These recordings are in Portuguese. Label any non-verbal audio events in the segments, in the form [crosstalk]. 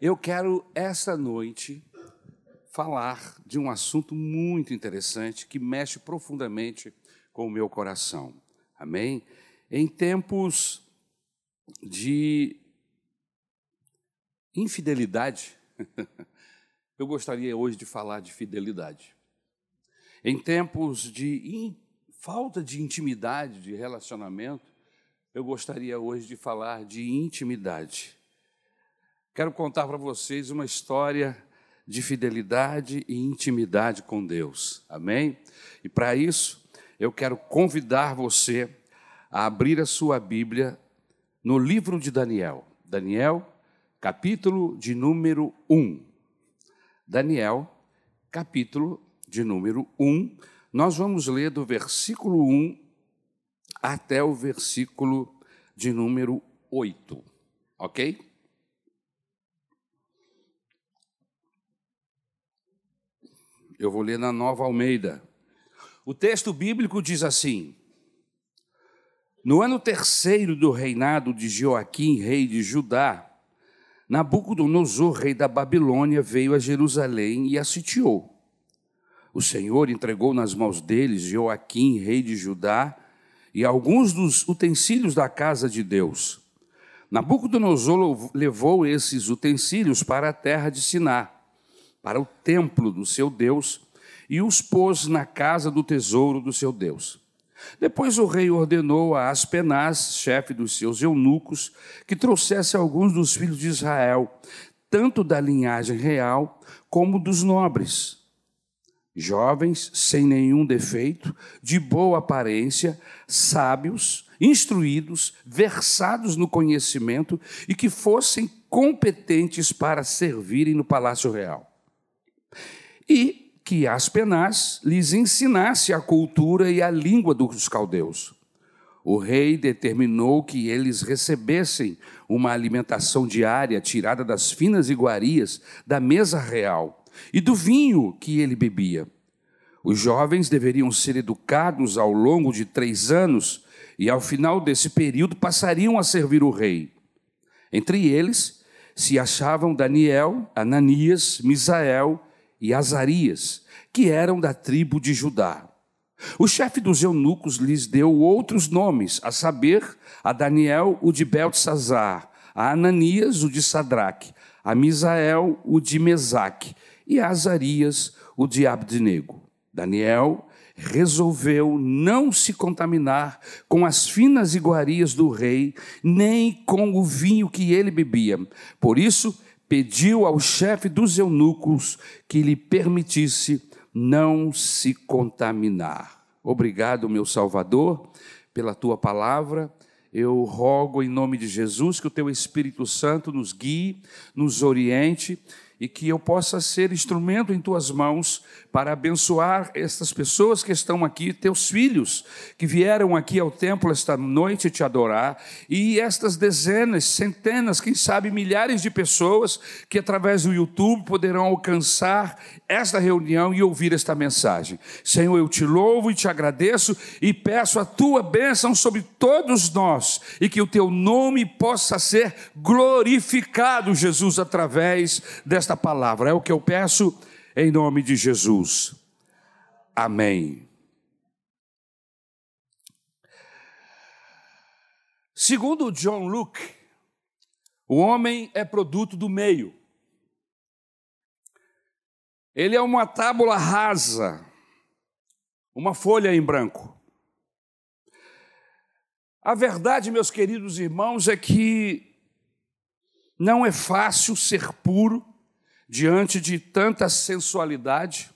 Eu quero esta noite falar de um assunto muito interessante que mexe profundamente com o meu coração. Amém? Em tempos de infidelidade, [laughs] eu gostaria hoje de falar de fidelidade. Em tempos de falta de intimidade, de relacionamento, eu gostaria hoje de falar de intimidade. Quero contar para vocês uma história de fidelidade e intimidade com Deus. Amém? E para isso, eu quero convidar você a abrir a sua Bíblia no livro de Daniel. Daniel, capítulo de número 1. Daniel, capítulo de número 1. Nós vamos ler do versículo 1 até o versículo de número 8. Ok? Eu vou ler na Nova Almeida. O texto bíblico diz assim: No ano terceiro do reinado de Joaquim, rei de Judá, Nabucodonosor, rei da Babilônia, veio a Jerusalém e a sitiou. O Senhor entregou nas mãos deles Joaquim, rei de Judá, e alguns dos utensílios da casa de Deus. Nabucodonosor levou esses utensílios para a terra de Siná para o templo do seu Deus e os pôs na casa do tesouro do seu Deus. Depois o rei ordenou a Aspenaz, chefe dos seus eunucos, que trouxesse alguns dos filhos de Israel, tanto da linhagem real como dos nobres. Jovens, sem nenhum defeito, de boa aparência, sábios, instruídos, versados no conhecimento e que fossem competentes para servirem no palácio real e que Aspenaz lhes ensinasse a cultura e a língua dos caldeus. O rei determinou que eles recebessem uma alimentação diária tirada das finas iguarias da mesa real e do vinho que ele bebia. Os jovens deveriam ser educados ao longo de três anos e, ao final desse período, passariam a servir o rei. Entre eles se achavam Daniel, Ananias, Misael e Azarias, que eram da tribo de Judá. O chefe dos eunucos lhes deu outros nomes, a saber, a Daniel, o de Beltesazar, a Ananias, o de Sadraque, a Misael, o de Mesaque, e a Azarias, o de Abdenego. Daniel resolveu não se contaminar com as finas iguarias do rei, nem com o vinho que ele bebia. Por isso, pediu ao chefe dos eunucos que lhe permitisse não se contaminar. Obrigado, meu Salvador, pela tua palavra. Eu rogo em nome de Jesus que o teu Espírito Santo nos guie, nos oriente e que eu possa ser instrumento em tuas mãos para abençoar estas pessoas que estão aqui, teus filhos que vieram aqui ao templo esta noite te adorar, e estas dezenas, centenas, quem sabe milhares de pessoas que através do YouTube poderão alcançar esta reunião e ouvir esta mensagem. Senhor, eu te louvo e te agradeço e peço a tua bênção sobre todos nós e que o teu nome possa ser glorificado, Jesus, através desta esta palavra. É o que eu peço em nome de Jesus. Amém. Segundo John Luke, o homem é produto do meio. Ele é uma tábula rasa, uma folha em branco. A verdade, meus queridos irmãos, é que não é fácil ser puro, diante de tanta sensualidade.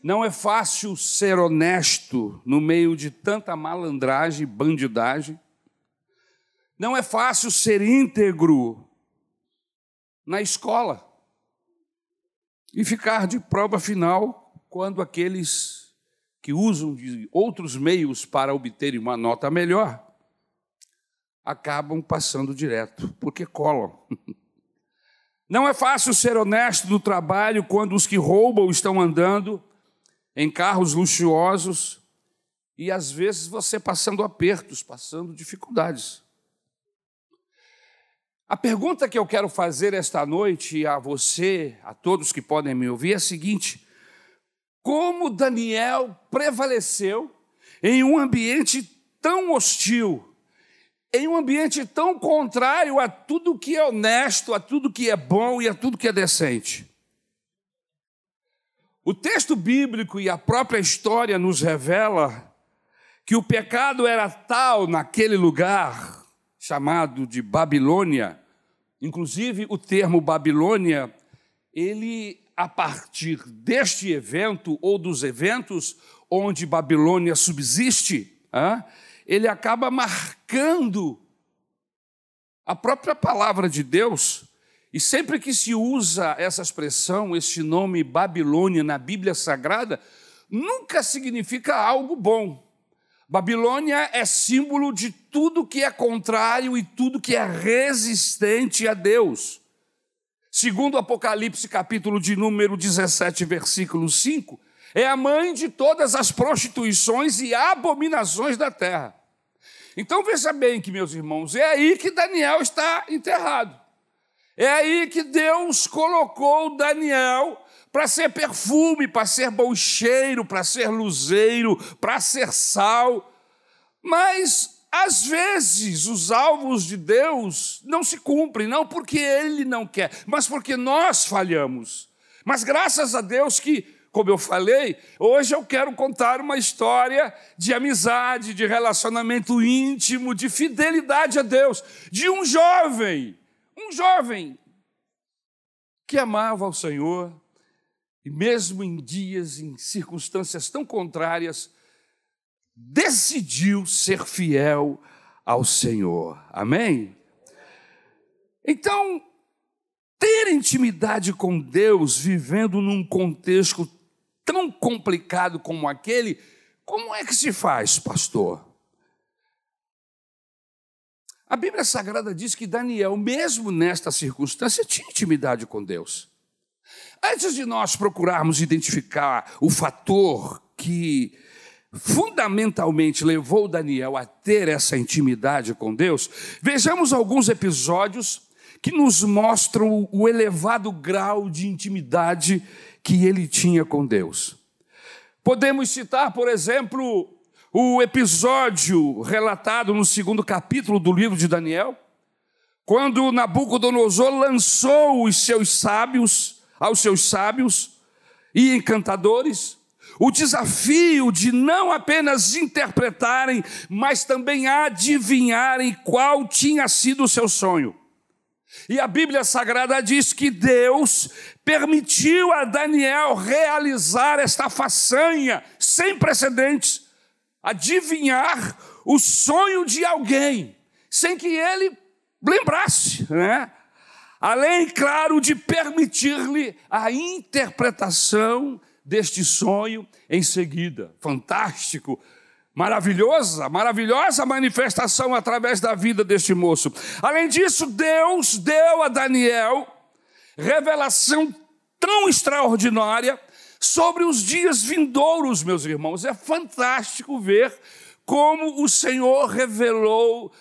Não é fácil ser honesto no meio de tanta malandragem, bandidagem. Não é fácil ser íntegro na escola e ficar de prova final quando aqueles que usam de outros meios para obterem uma nota melhor acabam passando direto, porque colam. [laughs] Não é fácil ser honesto no trabalho quando os que roubam estão andando em carros luxuosos e às vezes você passando apertos, passando dificuldades. A pergunta que eu quero fazer esta noite a você, a todos que podem me ouvir, é a seguinte: como Daniel prevaleceu em um ambiente tão hostil, em um ambiente tão contrário a tudo que é honesto, a tudo que é bom e a tudo que é decente? O texto bíblico e a própria história nos revela que o pecado era tal naquele lugar chamado de Babilônia Inclusive, o termo Babilônia, ele, a partir deste evento ou dos eventos onde Babilônia subsiste, ele acaba marcando a própria palavra de Deus. E sempre que se usa essa expressão, este nome Babilônia na Bíblia Sagrada, nunca significa algo bom. Babilônia é símbolo de tudo que é contrário e tudo que é resistente a Deus. Segundo Apocalipse, capítulo de número 17, versículo 5, é a mãe de todas as prostituições e abominações da terra. Então veja bem que, meus irmãos, é aí que Daniel está enterrado. É aí que Deus colocou Daniel para ser perfume, para ser bom cheiro, para ser luzeiro, para ser sal. Mas, às vezes, os alvos de Deus não se cumprem, não porque Ele não quer, mas porque nós falhamos. Mas graças a Deus que, como eu falei, hoje eu quero contar uma história de amizade, de relacionamento íntimo, de fidelidade a Deus, de um jovem, um jovem que amava o Senhor, e mesmo em dias, em circunstâncias tão contrárias, decidiu ser fiel ao Senhor. Amém? Então, ter intimidade com Deus, vivendo num contexto tão complicado como aquele, como é que se faz, pastor? A Bíblia Sagrada diz que Daniel, mesmo nesta circunstância, tinha intimidade com Deus. Antes de nós procurarmos identificar o fator que fundamentalmente levou Daniel a ter essa intimidade com Deus, vejamos alguns episódios que nos mostram o elevado grau de intimidade que ele tinha com Deus. Podemos citar, por exemplo, o episódio relatado no segundo capítulo do livro de Daniel, quando Nabucodonosor lançou os seus sábios aos seus sábios e encantadores o desafio de não apenas interpretarem, mas também adivinharem qual tinha sido o seu sonho. E a Bíblia Sagrada diz que Deus permitiu a Daniel realizar esta façanha sem precedentes, adivinhar o sonho de alguém, sem que ele lembrasse, né? além, claro, de permitir-lhe a interpretação deste sonho em seguida. Fantástico, maravilhosa, maravilhosa manifestação através da vida deste moço. Além disso, Deus deu a Daniel revelação tão extraordinária sobre os dias vindouros, meus irmãos. É fantástico ver como o Senhor revelou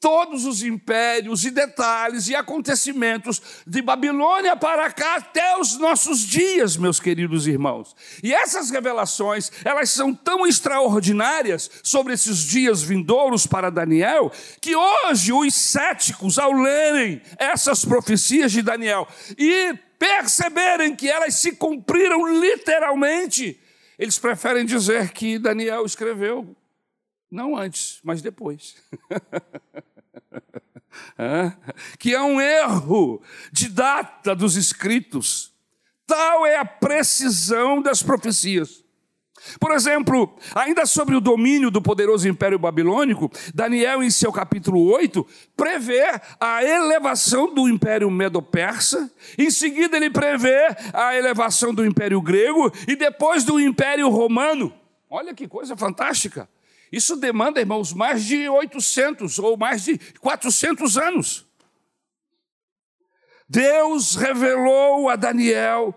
todos os impérios e detalhes e acontecimentos de Babilônia para cá até os nossos dias, meus queridos irmãos. E essas revelações, elas são tão extraordinárias sobre esses dias vindouros para Daniel, que hoje os céticos, ao lerem essas profecias de Daniel e perceberem que elas se cumpriram literalmente, eles preferem dizer que Daniel escreveu não antes, mas depois. [laughs] que é um erro de data dos escritos. Tal é a precisão das profecias. Por exemplo, ainda sobre o domínio do poderoso Império Babilônico, Daniel, em seu capítulo 8, prevê a elevação do Império Medo-Persa, em seguida, ele prevê a elevação do Império Grego e depois do Império Romano. Olha que coisa fantástica! Isso demanda, irmãos, mais de 800 ou mais de 400 anos. Deus revelou a Daniel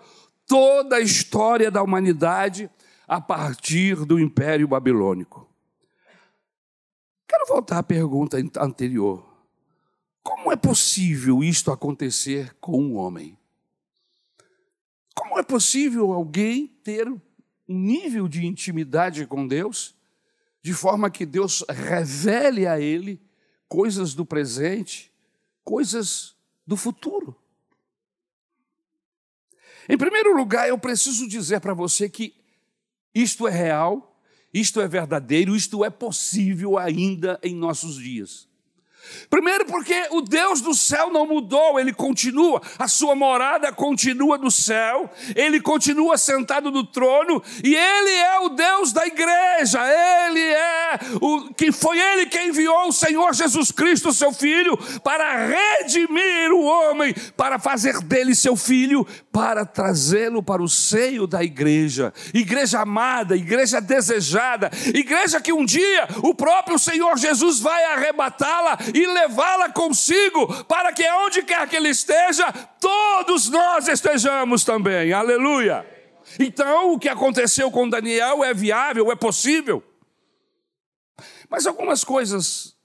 toda a história da humanidade a partir do Império Babilônico. Quero voltar à pergunta anterior. Como é possível isto acontecer com um homem? Como é possível alguém ter um nível de intimidade com Deus, de forma que Deus revele a ele coisas do presente, coisas do futuro? Em primeiro lugar, eu preciso dizer para você que isto é real, isto é verdadeiro, isto é possível ainda em nossos dias. Primeiro, porque o Deus do céu não mudou, ele continua, a sua morada continua no céu, ele continua sentado no trono e ele é o Deus da igreja, ele é o que foi ele quem enviou o Senhor Jesus Cristo, seu filho, para redimir o homem, para fazer dele seu filho, para trazê-lo para o seio da igreja, igreja amada, igreja desejada, igreja que um dia o próprio Senhor Jesus vai arrebatá-la e levá-la consigo, para que onde quer que ele esteja, todos nós estejamos também. Aleluia. Então, o que aconteceu com Daniel é viável, é possível. Mas algumas coisas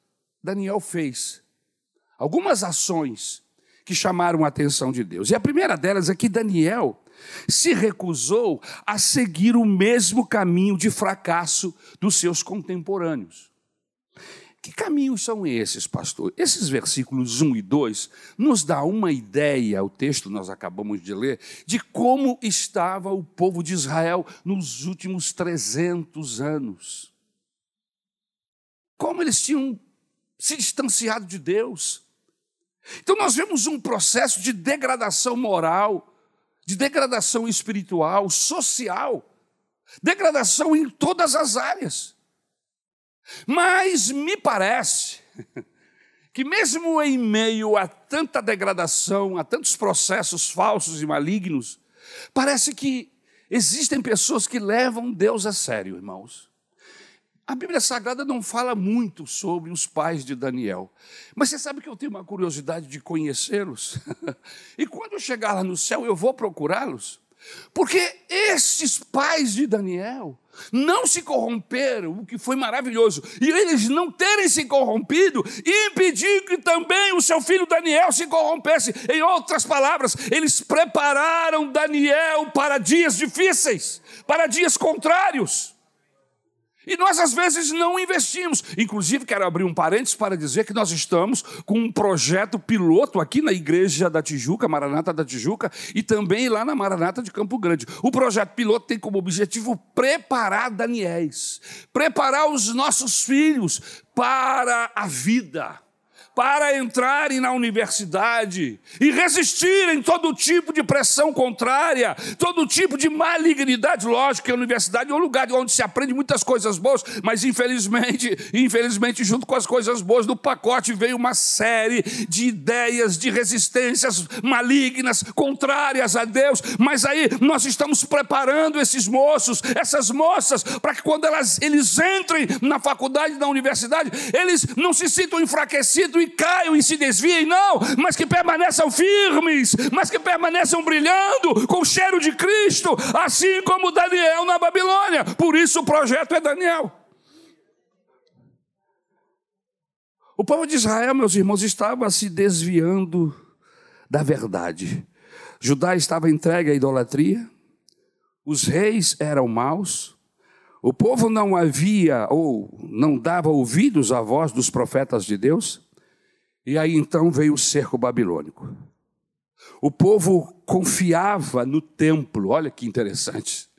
Daniel fez, algumas ações que chamaram a atenção de Deus. E a primeira delas é que Daniel se recusou a seguir o mesmo caminho de fracasso dos seus contemporâneos. Que caminhos são esses, pastor? Esses versículos 1 e 2 nos dá uma ideia, o texto nós acabamos de ler, de como estava o povo de Israel nos últimos 300 anos. Como eles tinham se distanciado de Deus. Então nós vemos um processo de degradação moral, de degradação espiritual, social, degradação em todas as áreas. Mas me parece que, mesmo em meio a tanta degradação, a tantos processos falsos e malignos, parece que existem pessoas que levam Deus a sério, irmãos. A Bíblia Sagrada não fala muito sobre os pais de Daniel, mas você sabe que eu tenho uma curiosidade de conhecê-los? [laughs] e quando eu chegar lá no céu, eu vou procurá-los? Porque esses pais de Daniel não se corromperam, o que foi maravilhoso, e eles não terem se corrompido, impediu que também o seu filho Daniel se corrompesse. Em outras palavras, eles prepararam Daniel para dias difíceis, para dias contrários. E nós, às vezes, não investimos. Inclusive, quero abrir um parênteses para dizer que nós estamos com um projeto piloto aqui na Igreja da Tijuca, Maranata da Tijuca, e também lá na Maranata de Campo Grande. O projeto piloto tem como objetivo preparar Daniéis, preparar os nossos filhos para a vida para entrarem na universidade e resistirem todo tipo de pressão contrária, todo tipo de malignidade. Lógico que a universidade é um lugar onde se aprende muitas coisas boas, mas infelizmente, infelizmente, junto com as coisas boas do pacote veio uma série de ideias de resistências malignas, contrárias a Deus. Mas aí nós estamos preparando esses moços, essas moças, para que quando elas, eles entrem na faculdade, na universidade, eles não se sintam enfraquecidos e caiam e se desviem, não, mas que permaneçam firmes, mas que permaneçam brilhando com o cheiro de Cristo, assim como Daniel na Babilônia. Por isso o projeto é Daniel. O povo de Israel, meus irmãos, estava se desviando da verdade. Judá estava entregue à idolatria, os reis eram maus, o povo não havia ou não dava ouvidos à voz dos profetas de Deus. E aí então veio o cerco babilônico. O povo confiava no templo, olha que interessante.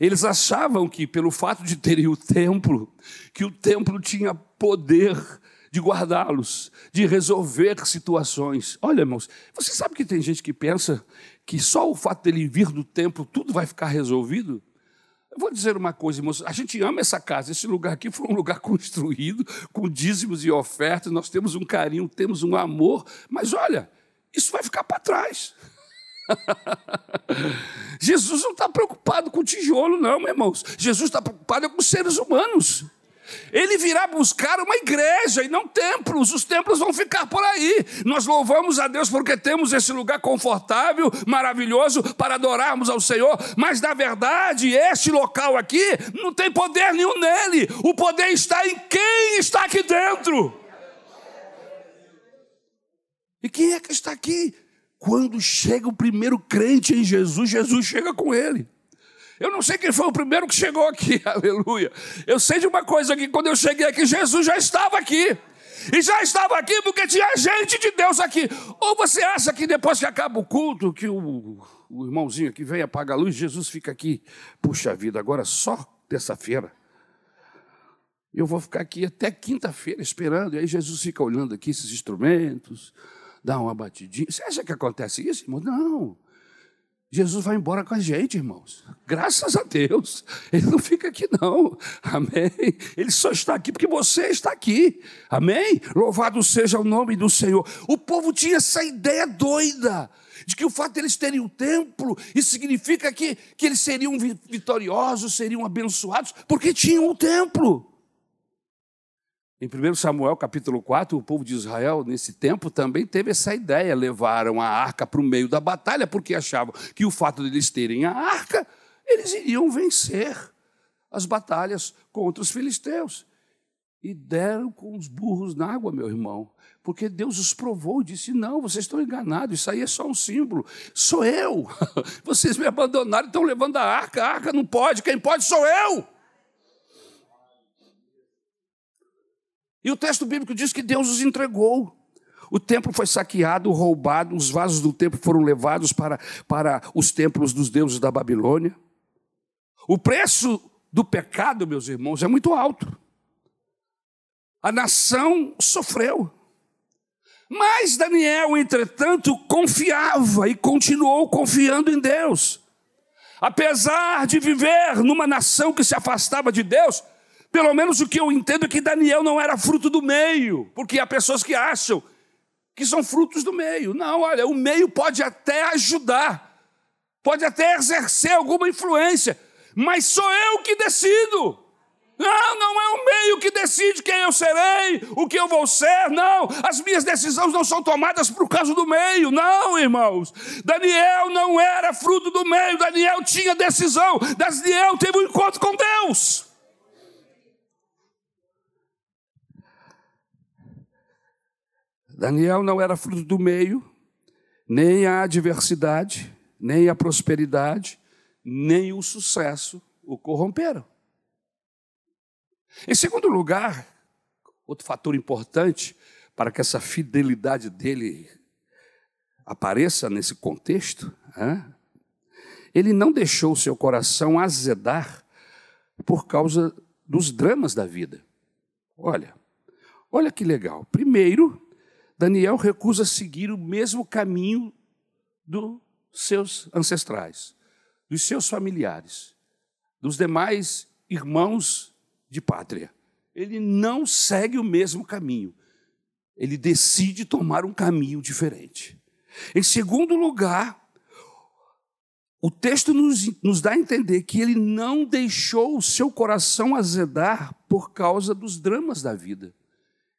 Eles achavam que, pelo fato de terem o templo, que o templo tinha poder de guardá-los, de resolver situações. Olha, irmãos, você sabe que tem gente que pensa que só o fato dele vir do templo tudo vai ficar resolvido? Eu vou dizer uma coisa, irmãos, a gente ama essa casa, esse lugar aqui foi um lugar [laughs] construído com dízimos e ofertas, nós temos um carinho, temos um amor, mas olha, isso vai ficar para trás. [laughs] Jesus não está preocupado com tijolo, não, meus irmãos. Jesus está preocupado com seres humanos. Ele virá buscar uma igreja e não templos. Os templos vão ficar por aí. Nós louvamos a Deus porque temos esse lugar confortável, maravilhoso para adorarmos ao Senhor. Mas na verdade, este local aqui não tem poder nenhum nele. O poder está em quem está aqui dentro. E quem é que está aqui? Quando chega o primeiro crente em Jesus, Jesus chega com ele. Eu não sei quem foi o primeiro que chegou aqui, [laughs] aleluia. Eu sei de uma coisa que quando eu cheguei aqui, Jesus já estava aqui. E já estava aqui porque tinha gente de Deus aqui. Ou você acha que depois que acaba o culto, que o, o irmãozinho aqui vem apagar a luz, Jesus fica aqui, puxa vida, agora só terça-feira. Eu vou ficar aqui até quinta-feira esperando, e aí Jesus fica olhando aqui esses instrumentos, dá uma batidinha. Você acha que acontece isso, irmão? Não. Jesus vai embora com a gente, irmãos. Graças a Deus. Ele não fica aqui, não. Amém. Ele só está aqui porque você está aqui. Amém. Louvado seja o nome do Senhor. O povo tinha essa ideia doida de que o fato de eles terem o templo, isso significa que, que eles seriam vitoriosos, seriam abençoados, porque tinham o templo. Em 1 Samuel capítulo 4, o povo de Israel, nesse tempo, também teve essa ideia. Levaram a arca para o meio da batalha, porque achavam que o fato de eles terem a arca, eles iriam vencer as batalhas contra os filisteus. E deram com os burros na água, meu irmão, porque Deus os provou e disse: Não, vocês estão enganados, isso aí é só um símbolo. Sou eu. [laughs] Vocês me abandonaram, estão levando a arca, a arca não pode, quem pode sou eu. E o texto bíblico diz que Deus os entregou. O templo foi saqueado, roubado, os vasos do templo foram levados para, para os templos dos deuses da Babilônia. O preço do pecado, meus irmãos, é muito alto. A nação sofreu. Mas Daniel, entretanto, confiava e continuou confiando em Deus. Apesar de viver numa nação que se afastava de Deus, pelo menos o que eu entendo é que Daniel não era fruto do meio, porque há pessoas que acham que são frutos do meio. Não, olha, o meio pode até ajudar, pode até exercer alguma influência, mas sou eu que decido. Não, não é o meio que decide quem eu serei, o que eu vou ser, não. As minhas decisões não são tomadas por causa do meio, não, irmãos. Daniel não era fruto do meio, Daniel tinha decisão. Daniel teve um encontro com Deus. Daniel não era fruto do meio, nem a adversidade, nem a prosperidade, nem o sucesso o corromperam. Em segundo lugar, outro fator importante para que essa fidelidade dele apareça nesse contexto, ele não deixou seu coração azedar por causa dos dramas da vida. Olha, olha que legal. Primeiro, Daniel recusa seguir o mesmo caminho dos seus ancestrais, dos seus familiares, dos demais irmãos de pátria. Ele não segue o mesmo caminho. Ele decide tomar um caminho diferente. Em segundo lugar, o texto nos, nos dá a entender que ele não deixou o seu coração azedar por causa dos dramas da vida.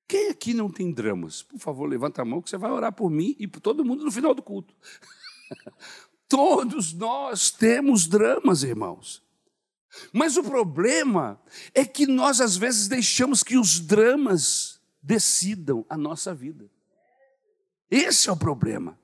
Quem aqui não tem dramas? Por favor, levanta a mão que você vai orar por mim e por todo mundo no final do culto. [laughs] Todos nós temos dramas, irmãos. Mas o problema é que nós às vezes deixamos que os dramas decidam a nossa vida. Esse é o problema.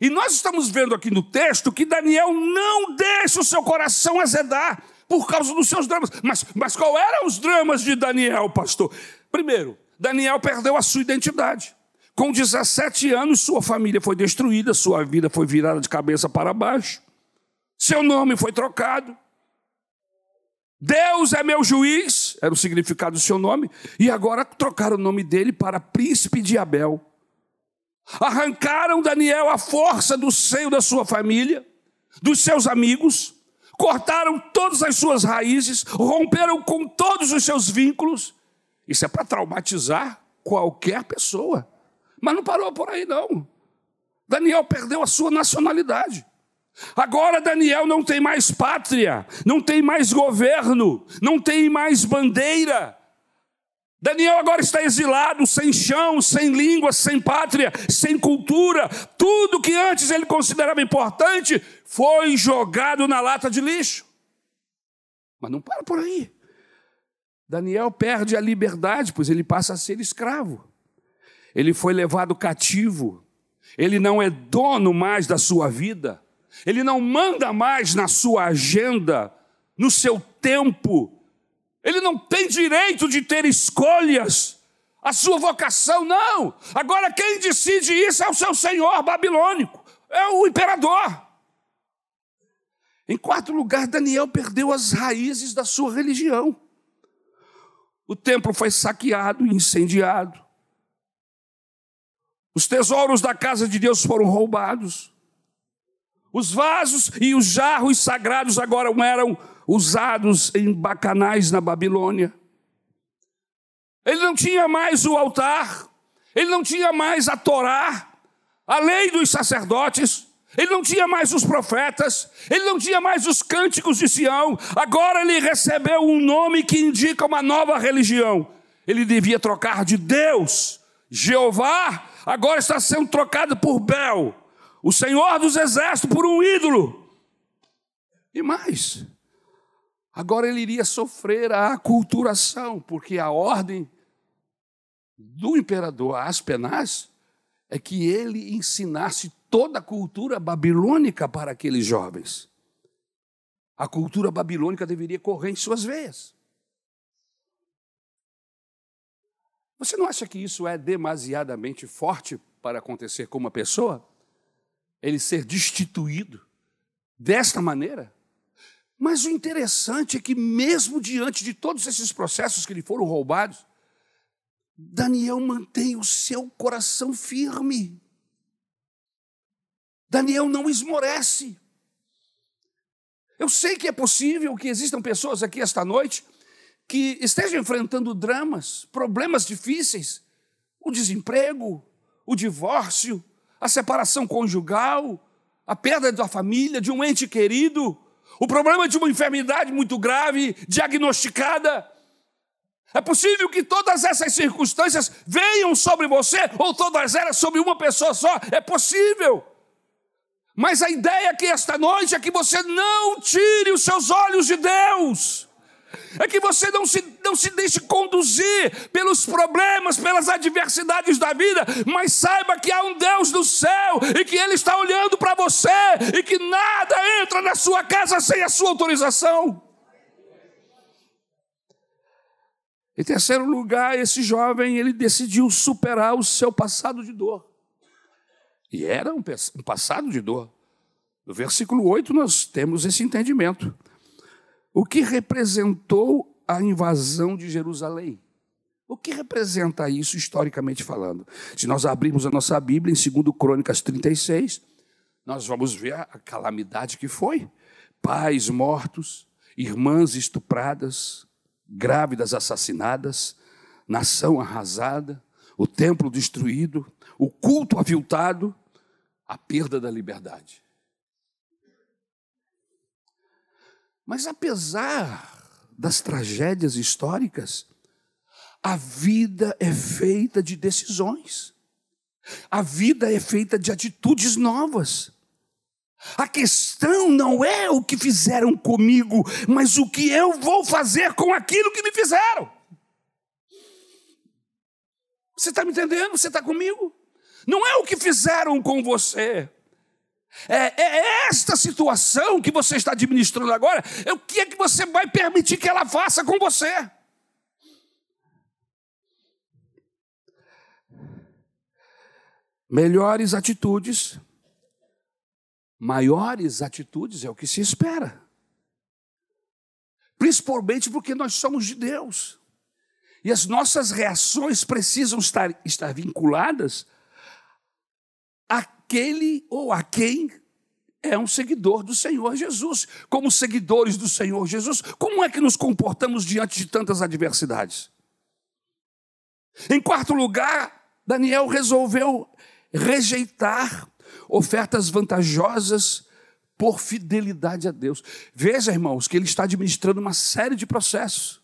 E nós estamos vendo aqui no texto que Daniel não deixa o seu coração azedar por causa dos seus dramas. Mas, mas qual eram os dramas de Daniel, pastor? Primeiro, Daniel perdeu a sua identidade. Com 17 anos, sua família foi destruída, sua vida foi virada de cabeça para baixo, seu nome foi trocado. Deus é meu juiz, era o significado do seu nome, e agora trocaram o nome dele para Príncipe de Abel. Arrancaram Daniel à força do seio da sua família, dos seus amigos, cortaram todas as suas raízes, romperam com todos os seus vínculos isso é para traumatizar qualquer pessoa. Mas não parou por aí, não. Daniel perdeu a sua nacionalidade. Agora Daniel não tem mais pátria, não tem mais governo, não tem mais bandeira. Daniel agora está exilado, sem chão, sem língua, sem pátria, sem cultura. Tudo que antes ele considerava importante foi jogado na lata de lixo. Mas não para por aí. Daniel perde a liberdade, pois ele passa a ser escravo. ele foi levado cativo, ele não é dono mais da sua vida, ele não manda mais na sua agenda, no seu tempo, ele não tem direito de ter escolhas, a sua vocação, não. Agora quem decide isso é o seu senhor babilônico, é o imperador. Em quarto lugar, Daniel perdeu as raízes da sua religião. O templo foi saqueado e incendiado. Os tesouros da casa de Deus foram roubados. Os vasos e os jarros sagrados agora eram usados em bacanais na Babilônia. Ele não tinha mais o altar, ele não tinha mais a Torá, a lei dos sacerdotes, ele não tinha mais os profetas, ele não tinha mais os cânticos de Sião, agora ele recebeu um nome que indica uma nova religião. Ele devia trocar de Deus, Jeová, agora está sendo trocado por Bel, o Senhor dos Exércitos, por um ídolo. E mais, agora ele iria sofrer a aculturação, porque a ordem do imperador Aspenaz é que ele ensinasse toda a cultura babilônica para aqueles jovens. A cultura babilônica deveria correr em suas veias. Você não acha que isso é demasiadamente forte para acontecer com uma pessoa? Ele ser destituído desta maneira? Mas o interessante é que, mesmo diante de todos esses processos que lhe foram roubados, Daniel mantém o seu coração firme. Daniel não esmorece. Eu sei que é possível que existam pessoas aqui esta noite que estejam enfrentando dramas, problemas difíceis, o desemprego, o divórcio, a separação conjugal, a perda da família, de um ente querido, o problema de uma enfermidade muito grave, diagnosticada. É possível que todas essas circunstâncias venham sobre você, ou todas elas sobre uma pessoa só. É possível. Mas a ideia aqui esta noite é que você não tire os seus olhos de Deus. É que você não se, não se deixe conduzir pelos problemas, pelas adversidades da vida, mas saiba que há um Deus do céu e que Ele está olhando para você e que nada entra na sua casa sem a sua autorização. Em terceiro lugar, esse jovem ele decidiu superar o seu passado de dor. E era um, passado de dor. No versículo 8 nós temos esse entendimento. O que representou a invasão de Jerusalém? O que representa isso historicamente falando? Se nós abrirmos a nossa Bíblia em 2 Crônicas 36, nós vamos ver a calamidade que foi: pais mortos, irmãs estupradas, grávidas assassinadas, nação arrasada, o templo destruído, o culto aviltado, a perda da liberdade. Mas apesar das tragédias históricas, a vida é feita de decisões. A vida é feita de atitudes novas. A questão não é o que fizeram comigo, mas o que eu vou fazer com aquilo que me fizeram. Você está me entendendo? Você está comigo? Não é o que fizeram com você. É, é, esta situação que você está administrando agora, é o que é que você vai permitir que ela faça com você. Melhores atitudes, maiores atitudes é o que se espera. Principalmente porque nós somos de Deus. E as nossas reações precisam estar, estar vinculadas aquele ou a quem é um seguidor do Senhor Jesus. Como seguidores do Senhor Jesus, como é que nos comportamos diante de tantas adversidades? Em quarto lugar, Daniel resolveu rejeitar ofertas vantajosas por fidelidade a Deus. Veja, irmãos, que ele está administrando uma série de processos.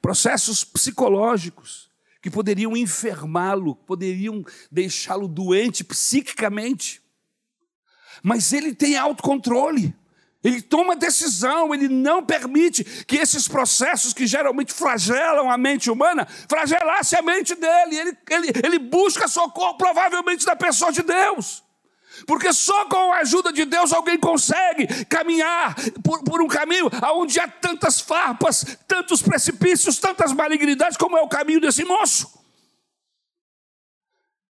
Processos psicológicos, que poderiam enfermá-lo, poderiam deixá-lo doente psiquicamente. Mas ele tem autocontrole. Ele toma decisão, ele não permite que esses processos que geralmente flagelam a mente humana, flagelasse a mente dele. Ele, ele, ele busca socorro, provavelmente, da pessoa de Deus. Porque só com a ajuda de Deus alguém consegue caminhar por, por um caminho onde há tantas farpas, tantos precipícios, tantas malignidades, como é o caminho desse moço.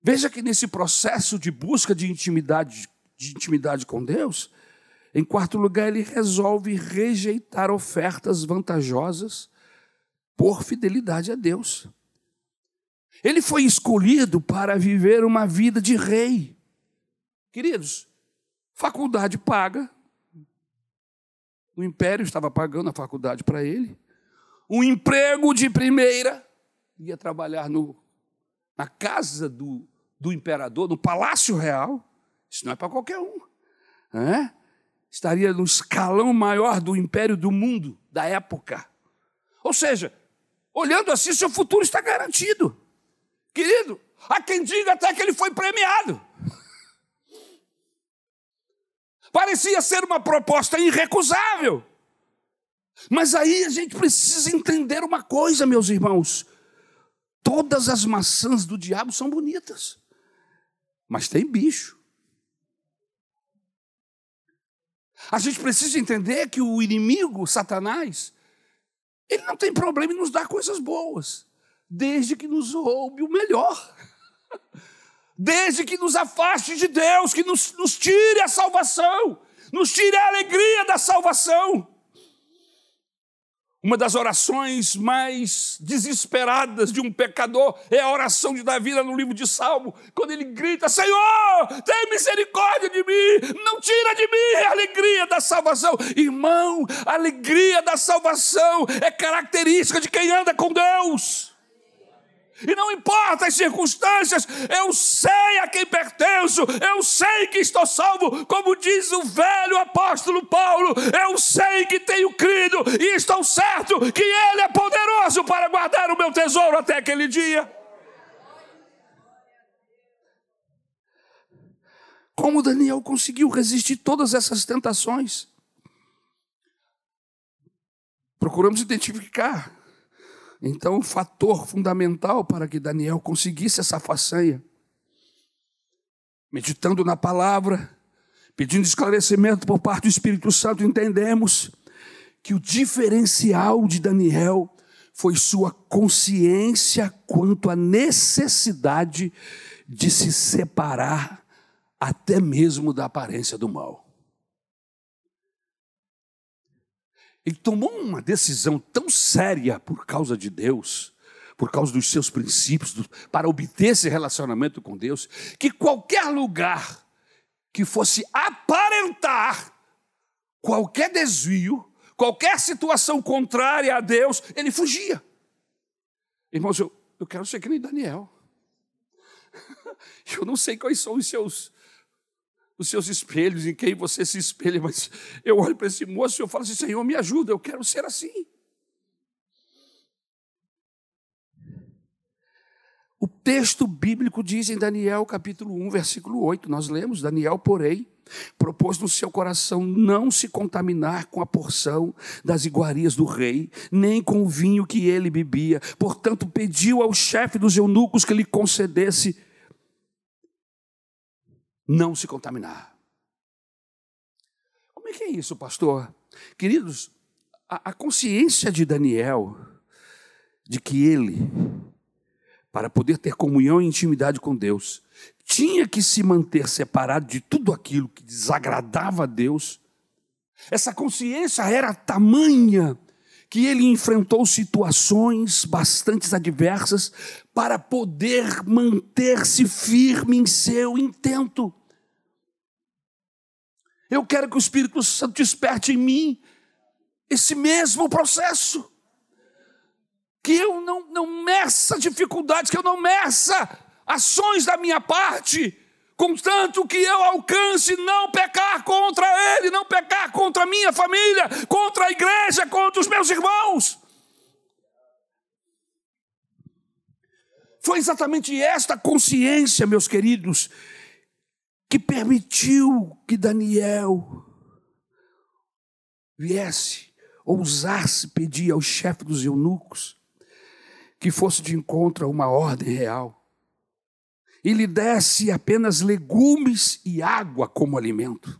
Veja que nesse processo de busca de intimidade, de intimidade com Deus, em quarto lugar, ele resolve rejeitar ofertas vantajosas por fidelidade a Deus. Ele foi escolhido para viver uma vida de rei. Queridos, faculdade paga. O império estava pagando a faculdade para ele. Um emprego de primeira. Ia trabalhar no, na casa do, do imperador, no palácio real. Isso não é para qualquer um. É? estaria no escalão maior do império do mundo da época. Ou seja, olhando assim, seu futuro está garantido. Querido, há quem diga até que ele foi premiado. Parecia ser uma proposta irrecusável. Mas aí a gente precisa entender uma coisa, meus irmãos. Todas as maçãs do diabo são bonitas, mas tem bicho. A gente precisa entender que o inimigo, Satanás, ele não tem problema em nos dar coisas boas, desde que nos roube o melhor. [laughs] Desde que nos afaste de Deus, que nos, nos tire a salvação, nos tire a alegria da salvação. Uma das orações mais desesperadas de um pecador é a oração de Davi no livro de Salmo, quando ele grita: Senhor, tem misericórdia de mim, não tira de mim a alegria da salvação. Irmão, a alegria da salvação é característica de quem anda com Deus. E não importa as circunstâncias, eu sei a quem pertenço, eu sei que estou salvo, como diz o velho apóstolo Paulo, eu sei que tenho crido e estou certo que Ele é poderoso para guardar o meu tesouro até aquele dia. Como Daniel conseguiu resistir todas essas tentações? Procuramos identificar então, o fator fundamental para que Daniel conseguisse essa façanha, meditando na palavra, pedindo esclarecimento por parte do Espírito Santo, entendemos que o diferencial de Daniel foi sua consciência quanto à necessidade de se separar até mesmo da aparência do mal. Ele tomou uma decisão tão séria por causa de Deus, por causa dos seus princípios, para obter esse relacionamento com Deus, que qualquer lugar que fosse aparentar qualquer desvio, qualquer situação contrária a Deus, ele fugia. Irmãos, eu, eu quero ser que nem Daniel. [laughs] Eu não sei quais são os seus os seus espelhos, em quem você se espelha, mas eu olho para esse moço e eu falo assim: Senhor, me ajuda, eu quero ser assim. O texto bíblico diz em Daniel capítulo 1, versículo 8, nós lemos: Daniel, porém, propôs no seu coração não se contaminar com a porção das iguarias do rei, nem com o vinho que ele bebia. Portanto, pediu ao chefe dos eunucos que lhe concedesse não se contaminar. Como é que é isso, pastor? Queridos, a, a consciência de Daniel de que ele, para poder ter comunhão e intimidade com Deus, tinha que se manter separado de tudo aquilo que desagradava a Deus. Essa consciência era tamanha que ele enfrentou situações bastante adversas para poder manter-se firme em seu intento. Eu quero que o Espírito Santo desperte em mim esse mesmo processo. Que eu não, não meça dificuldades, que eu não meça ações da minha parte, contanto que eu alcance não pecar contra Ele, não pecar contra a minha família, contra a igreja, contra os meus irmãos. Foi exatamente esta consciência, meus queridos, que permitiu que Daniel viesse, ousasse pedir ao chefe dos eunucos que fosse de encontro a uma ordem real e lhe desse apenas legumes e água como alimento.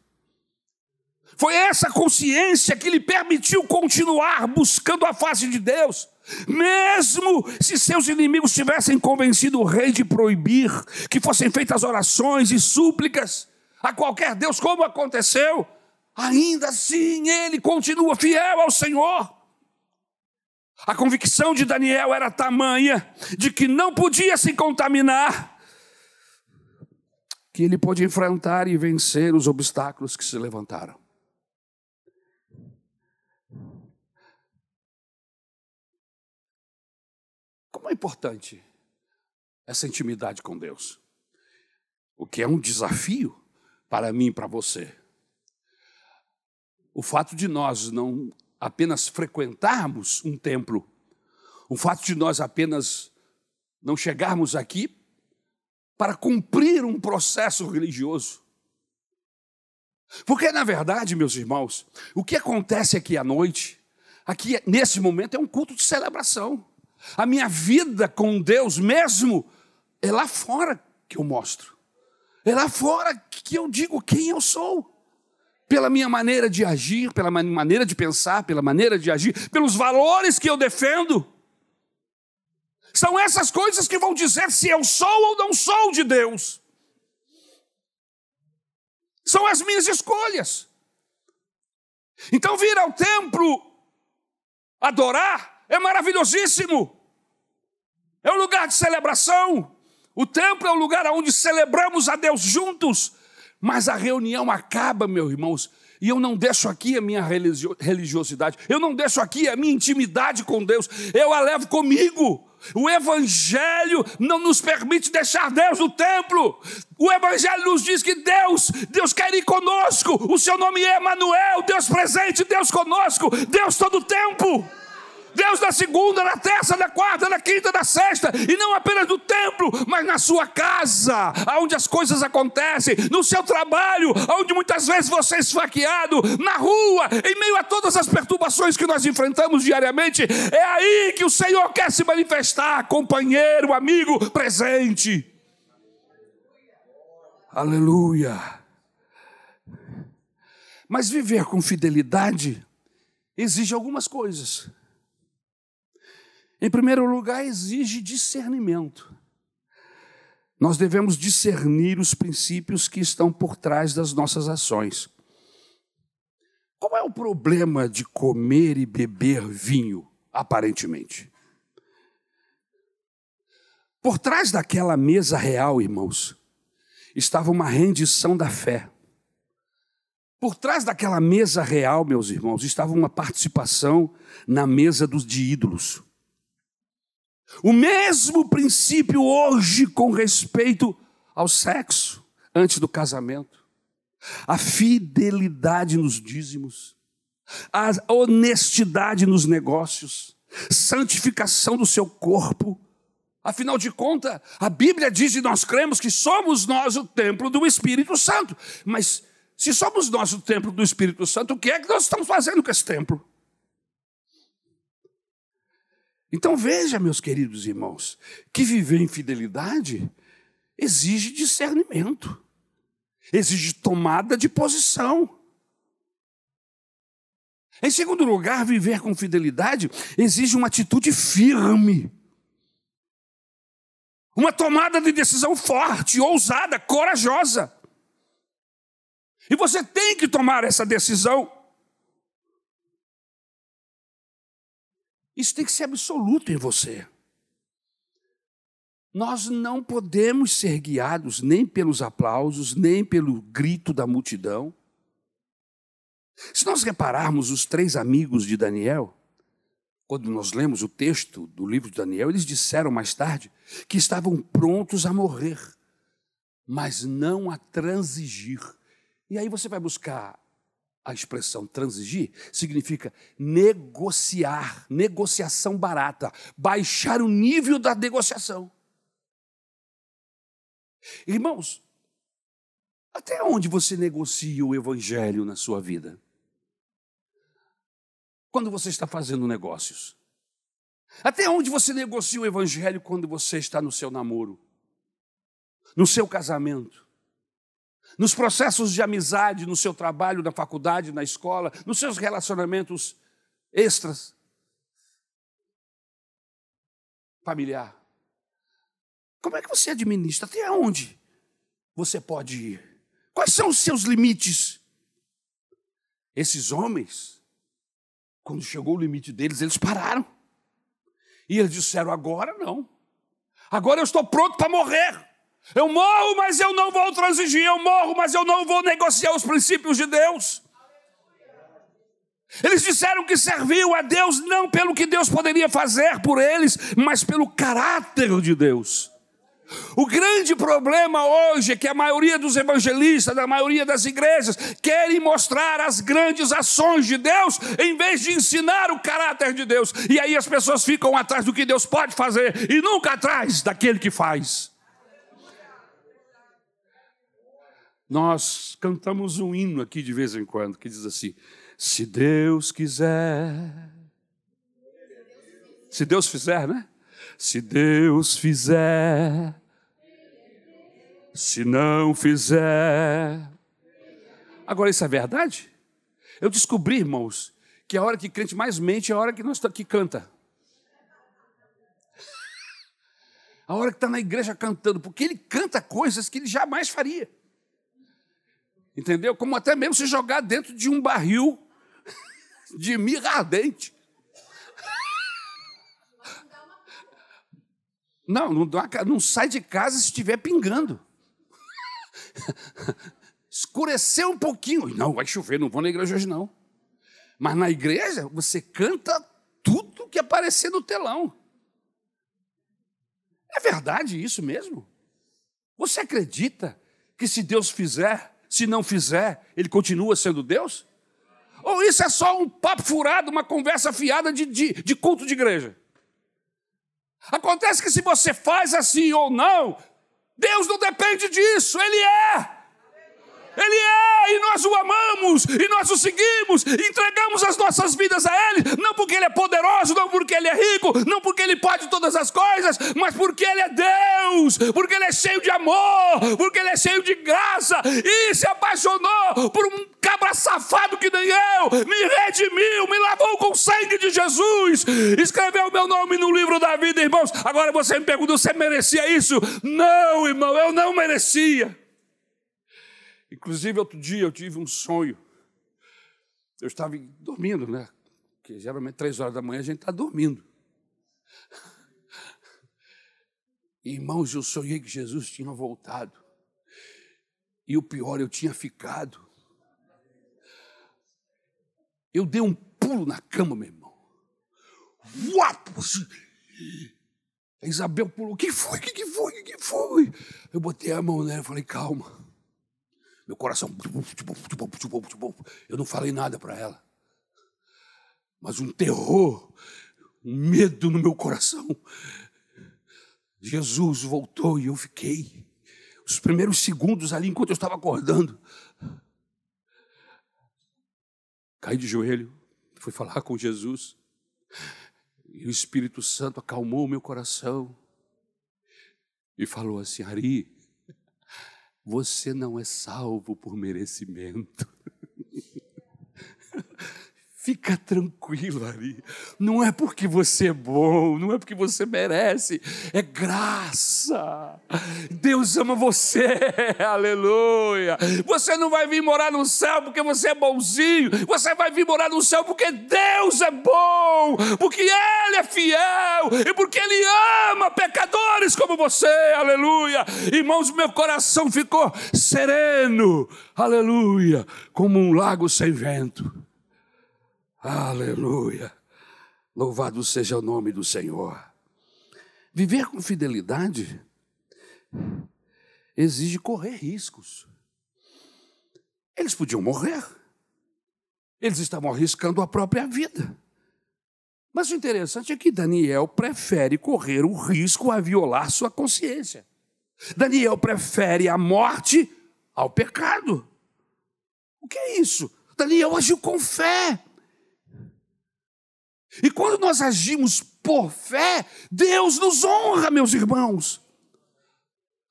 Foi essa consciência que lhe permitiu continuar buscando a face de Deus, mesmo se seus inimigos tivessem convencido o rei de proibir que fossem feitas orações e súplicas a qualquer Deus, como aconteceu, ainda assim ele continua fiel ao Senhor. A convicção de Daniel era tamanha de que não podia se contaminar, que ele pôde enfrentar e vencer os obstáculos que se levantaram. Como é importante essa intimidade com Deus? O que é um desafio para mim e para você. O fato de nós não apenas frequentarmos um templo, o fato de nós apenas não chegarmos aqui para cumprir um processo religioso. Porque, na verdade, meus irmãos, o que acontece aqui à noite, aqui nesse momento, é um culto de celebração. A minha vida com Deus mesmo é lá fora que eu mostro. É lá fora que eu digo quem eu sou. Pela minha maneira de agir, pela maneira de pensar, pela maneira de agir, pelos valores que eu defendo. São essas coisas que vão dizer se eu sou ou não sou de Deus. São as minhas escolhas. Então, vir ao templo adorar é maravilhosíssimo. É um lugar de celebração. O templo é o lugar onde celebramos a Deus juntos. Mas a reunião acaba, meus irmãos, e eu não deixo aqui a minha religiosidade, eu não deixo aqui a minha intimidade com Deus, eu a levo comigo. O Evangelho não nos permite deixar Deus no templo. O Evangelho nos diz que Deus, Deus quer ir conosco. O seu nome é Emanuel, Deus presente, Deus conosco, Deus todo o tempo. Deus na segunda, na terça, na quarta, na quinta, na sexta, e não apenas no templo, mas na sua casa, onde as coisas acontecem, no seu trabalho, onde muitas vezes você é esfaqueado, na rua, em meio a todas as perturbações que nós enfrentamos diariamente, é aí que o Senhor quer se manifestar, companheiro, amigo, presente. Aleluia. Mas viver com fidelidade exige algumas coisas. Em primeiro lugar, exige discernimento. Nós devemos discernir os princípios que estão por trás das nossas ações. Qual é o problema de comer e beber vinho, aparentemente? Por trás daquela mesa real, irmãos, estava uma rendição da fé. Por trás daquela mesa real, meus irmãos, estava uma participação na mesa dos de ídolos. O mesmo princípio hoje com respeito ao sexo antes do casamento, a fidelidade nos dízimos, a honestidade nos negócios, santificação do seu corpo. Afinal de contas, a Bíblia diz e nós cremos que somos nós o templo do Espírito Santo. Mas se somos nós o templo do Espírito Santo, o que é que nós estamos fazendo com esse templo? Então veja, meus queridos irmãos, que viver em fidelidade exige discernimento, exige tomada de posição. Em segundo lugar, viver com fidelidade exige uma atitude firme. Uma tomada de decisão forte, ousada, corajosa. E você tem que tomar essa decisão. Isso tem que ser absoluto em você. Nós não podemos ser guiados nem pelos aplausos, nem pelo grito da multidão. Se nós repararmos os três amigos de Daniel, quando nós lemos o texto do livro de Daniel, eles disseram mais tarde que estavam prontos a morrer, mas não a transigir. E aí você vai buscar a expressão transigir significa negociar, negociação barata, baixar o nível da negociação. Irmãos, até onde você negocia o evangelho na sua vida? quando você está fazendo negócios? Até onde você negocia o evangelho quando você está no seu namoro? No seu casamento? Nos processos de amizade, no seu trabalho, na faculdade, na escola, nos seus relacionamentos extras? Familiar. Como é que você administra? Até onde você pode ir? Quais são os seus limites? Esses homens, quando chegou o limite deles, eles pararam. E eles disseram: agora não. Agora eu estou pronto para morrer. Eu morro, mas eu não vou transigir. Eu morro, mas eu não vou negociar os princípios de Deus. Eles disseram que serviam a Deus não pelo que Deus poderia fazer por eles, mas pelo caráter de Deus. O grande problema hoje é que a maioria dos evangelistas, da maioria das igrejas, querem mostrar as grandes ações de Deus em vez de ensinar o caráter de Deus. E aí as pessoas ficam atrás do que Deus pode fazer e nunca atrás daquele que faz. Nós cantamos um hino aqui de vez em quando que diz assim: Se Deus quiser. Se Deus fizer, né? Se Deus fizer, se não fizer. Agora, isso é verdade? Eu descobri, irmãos, que a hora que crente mais mente é a hora que nós que canta. [laughs] A hora que está na igreja cantando, porque ele canta coisas que ele jamais faria. Entendeu? Como até mesmo se jogar dentro de um barril [laughs] de mirra ardente. Não, não, não sai de casa se estiver pingando. Escureceu um pouquinho. Não, vai chover, não vou na igreja hoje não. Mas na igreja você canta tudo que aparecer no telão. É verdade isso mesmo? Você acredita que se Deus fizer, se não fizer, ele continua sendo Deus? Ou isso é só um papo furado, uma conversa fiada de, de, de culto de igreja? Acontece que se você faz assim ou não, Deus não depende disso, Ele é. Ele é, e nós o amamos, e nós o seguimos, entregamos as nossas vidas a Ele, não porque Ele é poderoso, não porque Ele é rico, não porque Ele pode todas as coisas, mas porque Ele é Deus, porque Ele é cheio de amor, porque Ele é cheio de graça, e se apaixonou por um cabra safado que nem eu, me redimiu, me lavou com o sangue de Jesus, escreveu o meu nome no livro da vida, irmãos. Agora você me pergunta, você merecia isso? Não, irmão, eu não merecia. Inclusive, outro dia eu tive um sonho. Eu estava dormindo, né? Porque geralmente três horas da manhã a gente está dormindo. [laughs] Irmãos, eu sonhei que Jesus tinha voltado. E o pior, eu tinha ficado. Eu dei um pulo na cama, meu irmão. Uapo! A Isabel pulou. O que foi? O que foi? O que foi? Eu botei a mão nela e falei, calma. Meu coração. Eu não falei nada para ela. Mas um terror, um medo no meu coração. Jesus voltou e eu fiquei. Os primeiros segundos ali, enquanto eu estava acordando. Caí de joelho, fui falar com Jesus. E o Espírito Santo acalmou o meu coração. E falou assim: Ari, você não é salvo por merecimento. Fica tranquilo, Ari. Não é porque você é bom, não é porque você merece, é graça. Deus ama você, [laughs] aleluia. Você não vai vir morar no céu porque você é bonzinho, você vai vir morar no céu porque Deus é bom, porque Ele é fiel e porque Ele ama pecadores como você, aleluia. Irmãos, meu coração ficou sereno, aleluia, como um lago sem vento. Aleluia. Louvado seja o nome do Senhor. Viver com fidelidade exige correr riscos. Eles podiam morrer. Eles estavam arriscando a própria vida. Mas o interessante é que Daniel prefere correr o risco a violar sua consciência. Daniel prefere a morte ao pecado. O que é isso? Daniel agiu com fé. E quando nós agimos por fé, Deus nos honra, meus irmãos.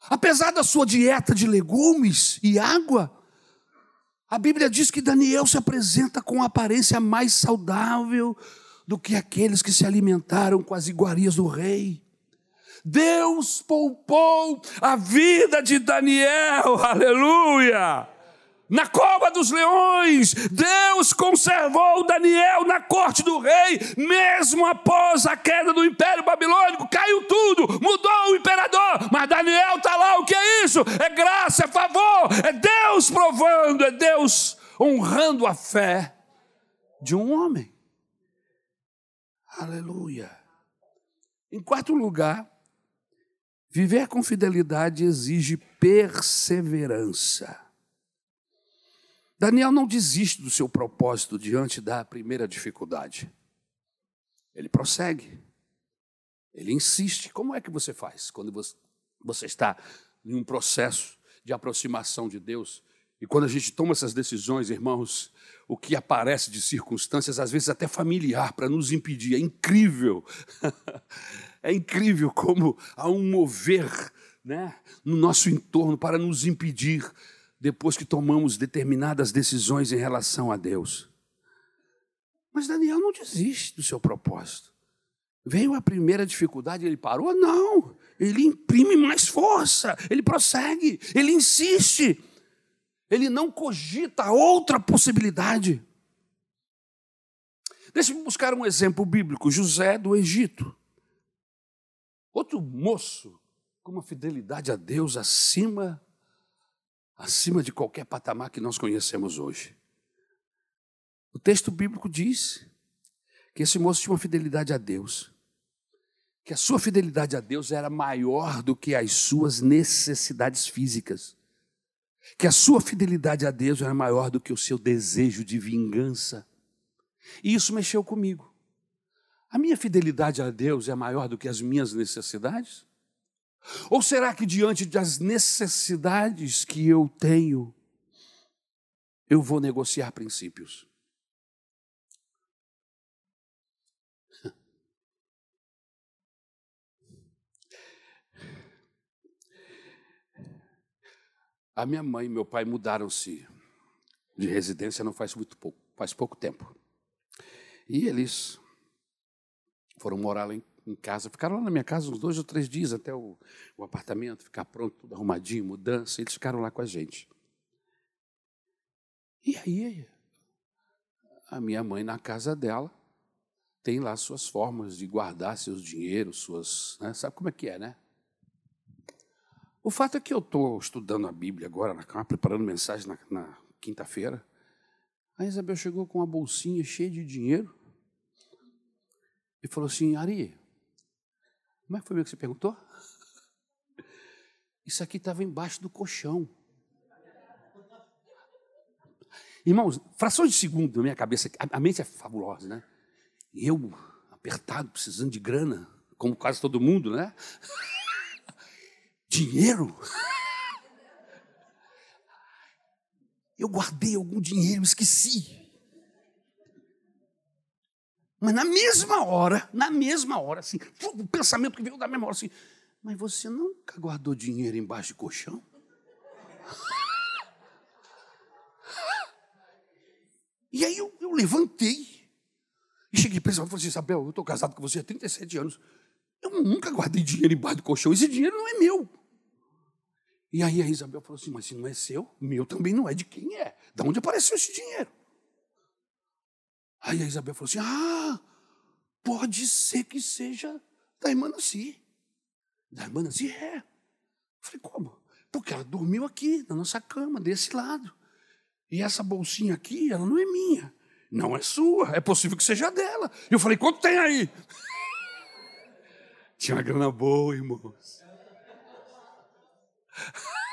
Apesar da sua dieta de legumes e água, a Bíblia diz que Daniel se apresenta com aparência mais saudável do que aqueles que se alimentaram com as iguarias do rei. Deus poupou a vida de Daniel, [laughs] aleluia! Na cova dos leões, Deus conservou Daniel na corte do rei, mesmo após a queda do império babilônico, caiu tudo, mudou o imperador, mas Daniel está lá, o que é isso? É graça, é favor, é Deus provando, é Deus honrando a fé de um homem. Aleluia. Em quarto lugar, viver com fidelidade exige perseverança. Daniel não desiste do seu propósito diante da primeira dificuldade. Ele prossegue. Ele insiste. Como é que você faz quando você está em um processo de aproximação de Deus? E quando a gente toma essas decisões, irmãos, o que aparece de circunstâncias, às vezes até familiar, para nos impedir. É incrível. [laughs] é incrível como há um mover né, no nosso entorno para nos impedir depois que tomamos determinadas decisões em relação a Deus. Mas Daniel não desiste do seu propósito. Veio a primeira dificuldade, ele parou? Não. Ele imprime mais força, ele prossegue, ele insiste. Ele não cogita outra possibilidade. Deixe-me buscar um exemplo bíblico: José do Egito. Outro moço com uma fidelidade a Deus acima acima de qualquer patamar que nós conhecemos hoje. O texto bíblico diz que esse moço tinha uma fidelidade a Deus, que a sua fidelidade a Deus era maior do que as suas necessidades físicas, que a sua fidelidade a Deus era maior do que o seu desejo de vingança. E isso mexeu comigo. A minha fidelidade a Deus é maior do que as minhas necessidades? Ou será que diante das necessidades que eu tenho, eu vou negociar princípios? [laughs] A minha mãe e meu pai mudaram-se de residência não faz muito pouco, faz pouco tempo. E eles foram morar lá em em casa. Ficaram lá na minha casa uns dois ou três dias até o, o apartamento ficar pronto, tudo arrumadinho, mudança. Eles ficaram lá com a gente. E aí, a minha mãe, na casa dela, tem lá suas formas de guardar seus dinheiros, suas. Né? Sabe como é que é, né? O fato é que eu estou estudando a Bíblia agora, preparando mensagem na, na quinta-feira. A Isabel chegou com uma bolsinha cheia de dinheiro e falou assim: Ari, como é que foi o que você perguntou? Isso aqui estava embaixo do colchão. Irmãos, frações de segundo na minha cabeça, a mente é fabulosa, né? Eu, apertado, precisando de grana, como quase todo mundo, né? Dinheiro. Eu guardei algum dinheiro, esqueci. Mas na mesma hora, na mesma hora, assim, o pensamento que veio da hora, assim, mas você nunca guardou dinheiro embaixo de colchão? E aí eu, eu levantei e cheguei ela e falei assim, Isabel, eu estou casado com você há 37 anos. Eu nunca guardei dinheiro embaixo do colchão, esse dinheiro não é meu. E aí a Isabel falou assim, mas se não é seu, meu também não é de quem é. De onde apareceu esse dinheiro? Aí a Isabel falou assim: Ah, pode ser que seja da irmã Nancy. Da irmã Nancy é. Eu falei, como? Porque ela dormiu aqui, na nossa cama, desse lado. E essa bolsinha aqui, ela não é minha. Não é sua, é possível que seja dela. E eu falei, quanto tem aí? [laughs] Tinha uma grana boa, irmãos. [laughs]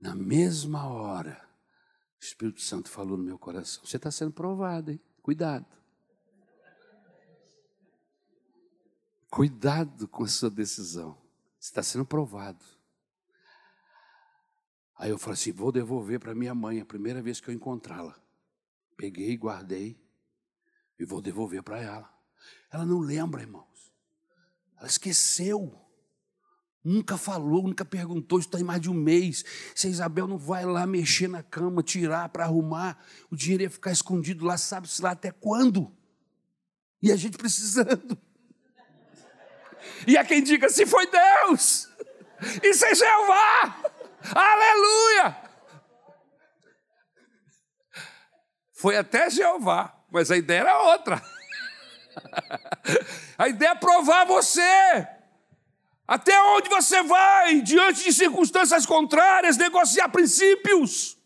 Na mesma hora, Espírito Santo falou no meu coração: você está sendo provado, hein? Cuidado. Cuidado com a sua decisão. Você está sendo provado. Aí eu falei assim: vou devolver para minha mãe a primeira vez que eu encontrá-la. Peguei, guardei e vou devolver para ela. Ela não lembra, irmãos. Ela esqueceu. Nunca falou, nunca perguntou. Isso está em mais de um mês. Se a Isabel não vai lá mexer na cama, tirar para arrumar, o dinheiro ia ficar escondido lá, sabe-se lá até quando? E a gente precisando. E há quem diga: se foi Deus, isso é Jeová, aleluia. Foi até Jeová, mas a ideia era outra. [laughs] A ideia é provar você. Até onde você vai, diante de circunstâncias contrárias, negociar princípios.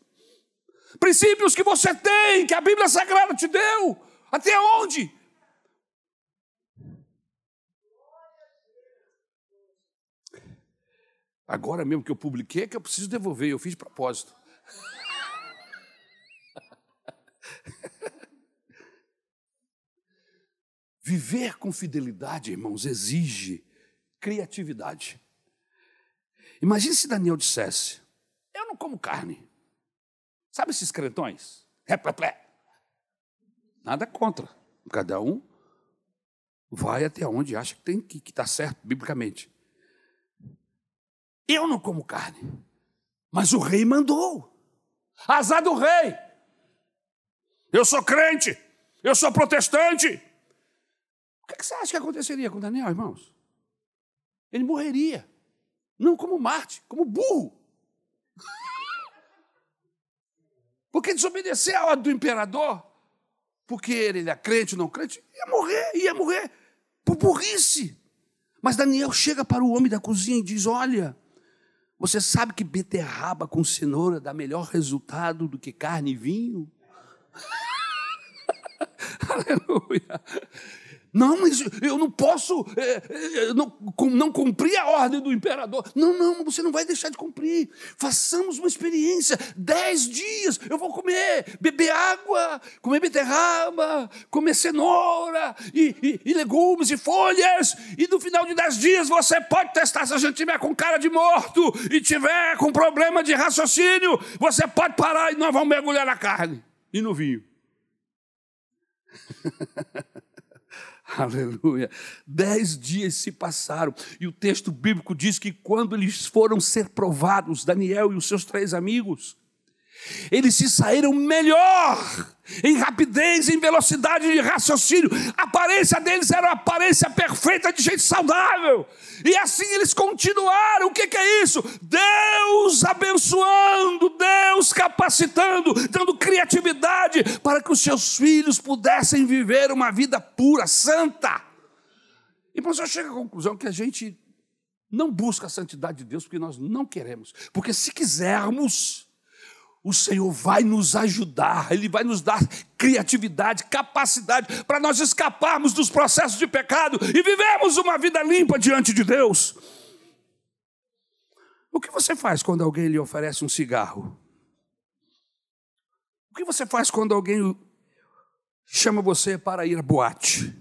Princípios que você tem, que a Bíblia Sagrada te deu. Até onde? Agora mesmo que eu publiquei, é que eu preciso devolver, eu fiz de propósito. [laughs] Viver com fidelidade, irmãos, exige criatividade. Imagine se Daniel dissesse: Eu não como carne. Sabe esses crentões? Replé. Nada contra. Cada um vai até onde acha que tem que estar tá certo biblicamente. Eu não como carne, mas o rei mandou. Azar do rei. Eu sou crente, eu sou protestante. O que você acha que aconteceria com Daniel, irmãos? Ele morreria. Não como Marte, como burro. Porque desobedecer a ordem do imperador, porque ele é crente ou não crente, ia morrer, ia morrer por burrice. Mas Daniel chega para o homem da cozinha e diz: Olha, você sabe que beterraba com cenoura dá melhor resultado do que carne e vinho? [laughs] Aleluia. Não, mas eu não posso é, é, não, não cumprir a ordem do imperador. Não, não, você não vai deixar de cumprir. Façamos uma experiência. Dez dias eu vou comer, beber água, comer beterraba, comer cenoura e, e, e legumes e folhas. E no final de dez dias você pode testar se a gente tiver com cara de morto e tiver com problema de raciocínio. Você pode parar e nós vamos mergulhar na carne e no vinho. [laughs] [laughs] Aleluia. Dez dias se passaram e o texto bíblico diz que quando eles foram ser provados, Daniel e os seus três amigos, eles se saíram melhor em rapidez, em velocidade de raciocínio. A aparência deles era uma aparência perfeita de gente saudável. E assim eles continuaram. O que, é isso? Deus abençoando, Deus capacitando, dando criatividade para que os seus filhos pudessem viver uma vida pura, santa. E por isso eu chego à conclusão que a gente não busca a santidade de Deus porque nós não queremos. Porque se quisermos, o Senhor vai nos ajudar, Ele vai nos dar criatividade, capacidade para nós escaparmos dos processos de pecado e vivemos uma vida limpa diante de Deus. O que você faz quando alguém lhe oferece um cigarro? O que você faz quando alguém chama você para ir à boate?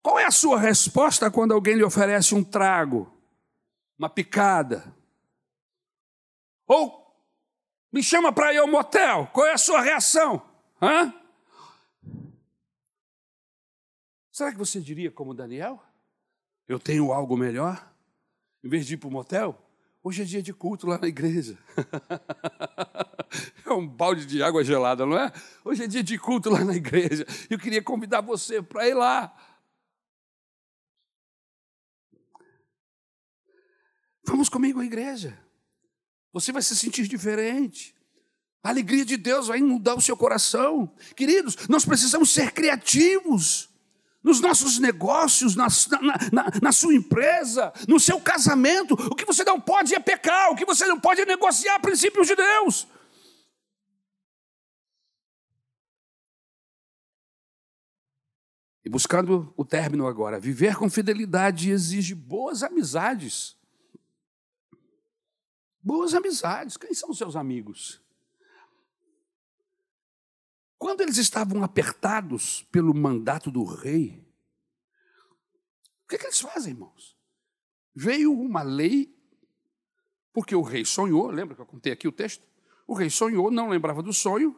Qual é a sua resposta quando alguém lhe oferece um trago, uma picada? Ou me chama para ir ao motel. Qual é a sua reação? Hã? Será que você diria como Daniel? Eu tenho algo melhor? Em vez de ir para o motel, hoje é dia de culto lá na igreja. [laughs] é um balde de água gelada, não é? Hoje é dia de culto lá na igreja. Eu queria convidar você para ir lá. Vamos comigo à igreja. Você vai se sentir diferente. A alegria de Deus vai mudar o seu coração. Queridos, nós precisamos ser criativos nos nossos negócios, na, na, na, sua empresa, no seu casamento. O que você não pode é pecar, o que você não pode é negociar princípios de Deus. E buscando o término agora, viver com fidelidade exige boas amizades. Boas amizades. Quem são seus amigos? Quando eles estavam apertados pelo mandato do rei, o que, é que eles fazem, irmãos? Veio uma lei, porque o rei sonhou, lembra que eu contei aqui o texto? O rei sonhou, não lembrava do sonho,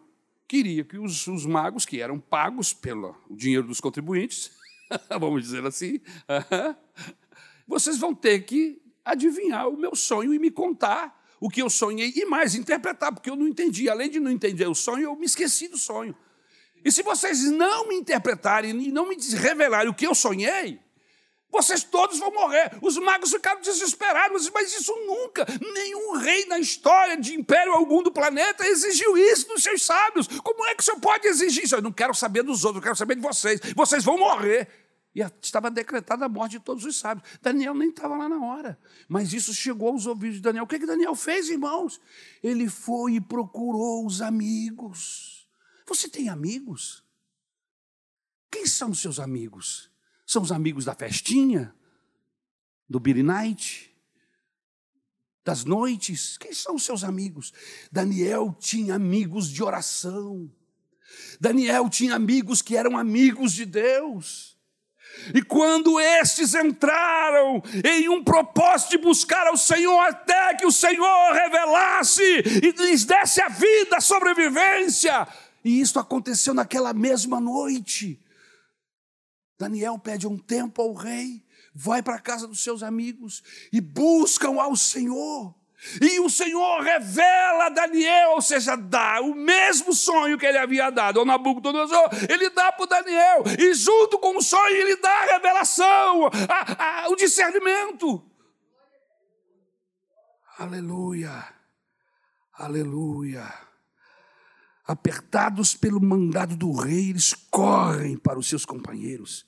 queria que os, os magos, que eram pagos pelo dinheiro dos contribuintes, [laughs] vamos dizer assim, [laughs] vocês vão ter que adivinhar o meu sonho e me contar o que eu sonhei e mais interpretar, porque eu não entendi. Além de não entender o sonho, eu me esqueci do sonho. E se vocês não me interpretarem e não me revelarem o que eu sonhei, vocês todos vão morrer. Os magos ficaram desesperados, mas isso nunca, nenhum rei na história de império algum do planeta exigiu isso dos seus sábios. Como é que o senhor pode exigir isso? Eu não quero saber dos outros, eu quero saber de vocês. Vocês vão morrer. E estava decretada a morte de todos os sábios. Daniel nem estava lá na hora. Mas isso chegou aos ouvidos de Daniel. O que, que Daniel fez, irmãos? Ele foi e procurou os amigos. Você tem amigos? Quem são os seus amigos? São os amigos da festinha? Do Billy Night? Das noites? Quem são os seus amigos? Daniel tinha amigos de oração. Daniel tinha amigos que eram amigos de Deus. E quando estes entraram em um propósito de buscar ao Senhor, até que o Senhor revelasse e lhes desse a vida, a sobrevivência, e isso aconteceu naquela mesma noite. Daniel pede um tempo ao rei, vai para a casa dos seus amigos e buscam ao Senhor. E o Senhor revela a Daniel, ou seja, dá o mesmo sonho que ele havia dado ao Nabucodonosor, ele dá para Daniel, e junto com o sonho ele dá a revelação, a, a, o discernimento. Aleluia, aleluia. Apertados pelo mandado do rei, eles correm para os seus companheiros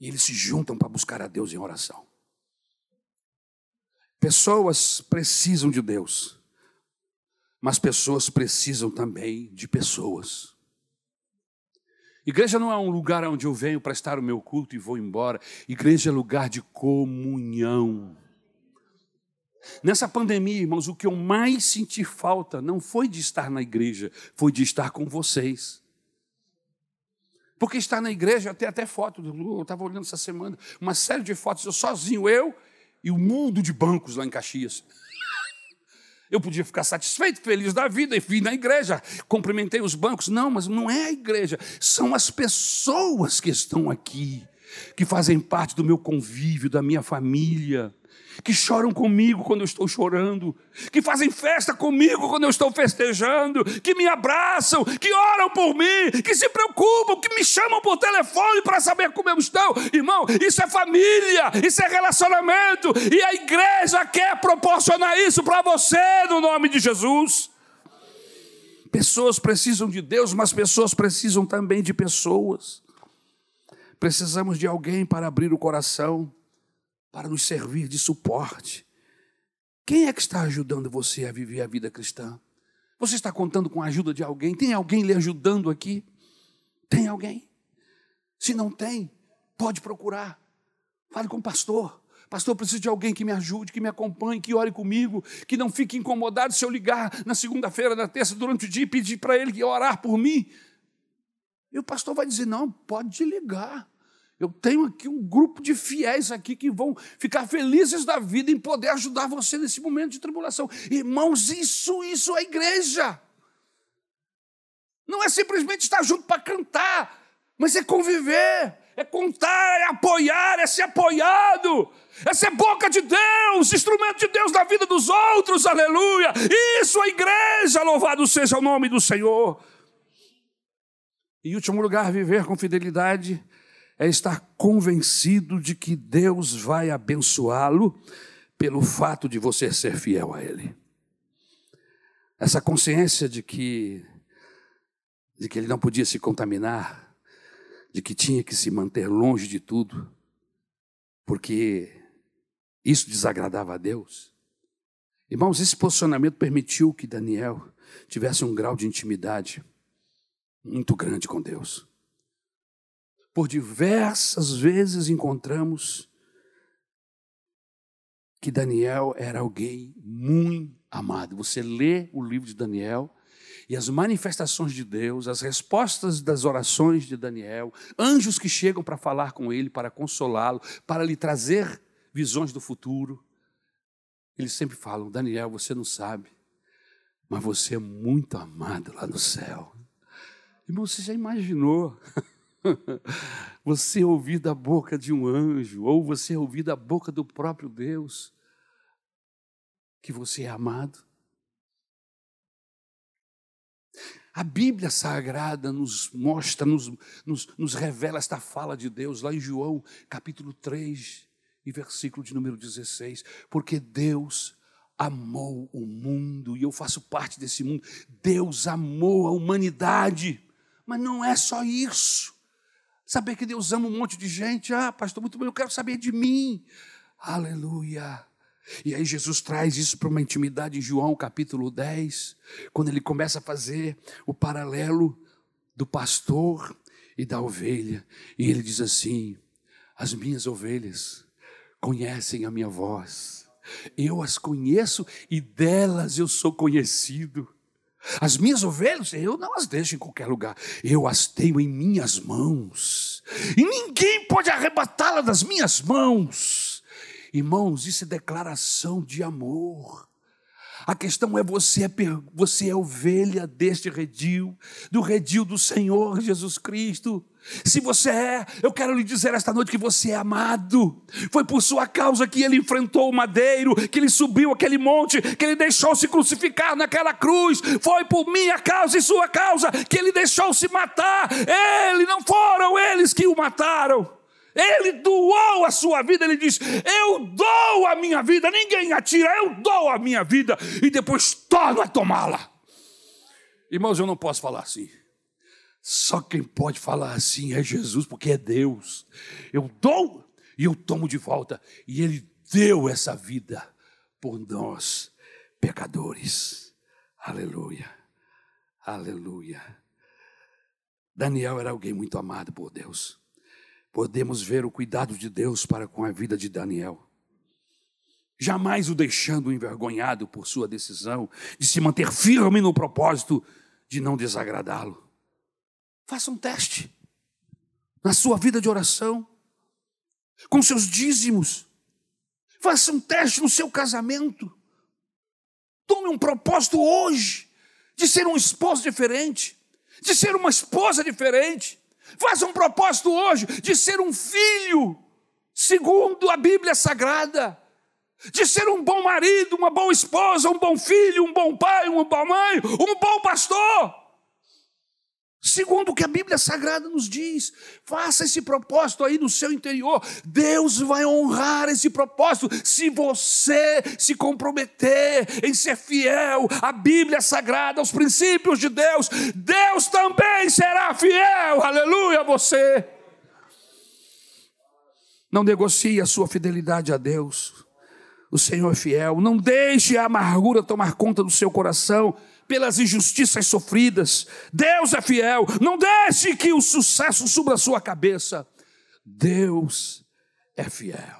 e eles se juntam para buscar a Deus em oração. Pessoas precisam de Deus, mas pessoas precisam também de pessoas. Igreja não é um lugar onde eu venho prestar o meu culto e vou embora. Igreja é lugar de comunhão. Nessa pandemia, irmãos, o que eu mais senti falta não foi de estar na igreja, foi de estar com vocês. Porque estar na igreja, até até foto, eu estava olhando essa semana, uma série de fotos, eu sozinho, eu e o mundo de bancos lá em Caxias. Eu podia ficar satisfeito, feliz da vida e vim na igreja, cumprimentei os bancos. Não, mas não é a igreja, são as pessoas que estão aqui, que fazem parte do meu convívio, da minha família que choram comigo quando eu estou chorando, que fazem festa comigo quando eu estou festejando, que me abraçam, que oram por mim, que se preocupam, que me chamam por telefone para saber como eu estou. Irmão, isso é família, isso é relacionamento, e a igreja quer proporcionar isso para você no nome de Jesus. Pessoas precisam de Deus, mas pessoas precisam também de pessoas. Precisamos de alguém para abrir o coração para nos servir de suporte. Quem é que está ajudando você a viver a vida cristã? Você está contando com a ajuda de alguém? Tem alguém lhe ajudando aqui? Tem alguém? Se não tem, pode procurar. Fale com o pastor. Pastor, preciso de alguém que me ajude, que me acompanhe, que ore comigo, que não fique incomodado se eu ligar na segunda-feira, na terça, durante o dia e pedir para ele orar por mim. E o pastor vai dizer: não, pode ligar. Eu tenho aqui um grupo de fiéis aqui que vão ficar felizes da vida em poder ajudar você nesse momento de tribulação. Irmãos, isso, isso é igreja. Não é simplesmente estar junto para cantar, mas é conviver, é contar, é apoiar, é ser apoiado, é ser boca de Deus, instrumento de Deus na vida dos outros, aleluia. Isso é igreja, louvado seja o nome do Senhor. Em último lugar, viver com fidelidade é estar convencido de que Deus vai abençoá-lo pelo fato de você ser fiel a Ele. Essa consciência de que, de que ele não podia se contaminar, de que tinha que se manter longe de tudo, porque isso desagradava a Deus. Irmãos, esse posicionamento permitiu que Daniel tivesse um grau de intimidade muito grande com Deus por diversas vezes encontramos que Daniel era alguém muito amado. Você lê o livro de Daniel e as manifestações de Deus, as respostas das orações de Daniel, anjos que chegam para falar com ele, para consolá-lo, para lhe trazer visões do futuro. Eles sempre falam: Daniel, você não sabe, mas você é muito amado lá no céu. Irmão, você já imaginou? [laughs] [laughs] Você ouvir da boca de um anjo, ou você ouvir da boca do próprio Deus, que você é amado? A Bíblia Sagrada nos mostra, nos, nos, nos, revela esta fala de Deus, lá em João, capítulo 3, e versículo de número 16. Porque Deus amou o mundo, e eu faço parte desse mundo. Deus amou a humanidade, mas não é só isso. Saber que Deus ama um monte de gente, ah, pastor, muito bem, eu quero saber de mim. Aleluia. E aí Jesus traz isso para uma intimidade em João capítulo 10, quando ele começa a fazer o paralelo do pastor e da ovelha. E ele diz assim: As minhas ovelhas conhecem a minha voz. Eu as conheço e delas eu sou conhecido. As minhas ovelhas, eu não as deixo em qualquer lugar, eu as tenho em minhas mãos, e ninguém pode arrebatá-las das minhas mãos. Irmãos, isso é declaração de amor. A questão é você é você é ovelha deste redil, do redil do Senhor Jesus Cristo. Se você é, eu quero lhe dizer esta noite que você é amado. Foi por sua causa que ele enfrentou o madeiro, que ele subiu aquele monte, que ele deixou se crucificar naquela cruz. Foi por minha causa e sua causa que ele deixou se matar. Ele não foram eles que o mataram. Ele doou a sua vida, ele diz: Eu dou a minha vida, ninguém atira, eu dou a minha vida e depois torno a tomá-la. Irmãos, eu não posso falar assim. Só quem pode falar assim é Jesus, porque é Deus. Eu dou e eu tomo de volta. E Ele deu essa vida por nós, pecadores. Aleluia, aleluia. Daniel era alguém muito amado por Deus podemos ver o cuidado de Deus para com a vida de Daniel. Jamais o deixando envergonhado por sua decisão de se manter firme no propósito de não desagradá-lo. Faça um teste na sua vida de oração, com seus dízimos. Faça um teste no seu casamento. Tome um propósito hoje de ser um esposo diferente, de ser uma esposa diferente, Faça um propósito hoje de ser um filho, segundo a Bíblia Sagrada, de ser um bom marido, uma boa esposa, um bom filho, um bom pai, uma boa mãe, um bom pastor. Segundo o que a Bíblia Sagrada nos diz, faça esse propósito aí no seu interior. Deus vai honrar esse propósito se você se comprometer em ser fiel à Bíblia Sagrada, aos princípios de Deus. Deus também será fiel, aleluia, você. Não negocie a sua fidelidade a Deus. O Senhor é fiel. Não deixe a amargura tomar conta do seu coração pelas injustiças sofridas. Deus é fiel. Não deixe que o sucesso suba a sua cabeça. Deus é fiel.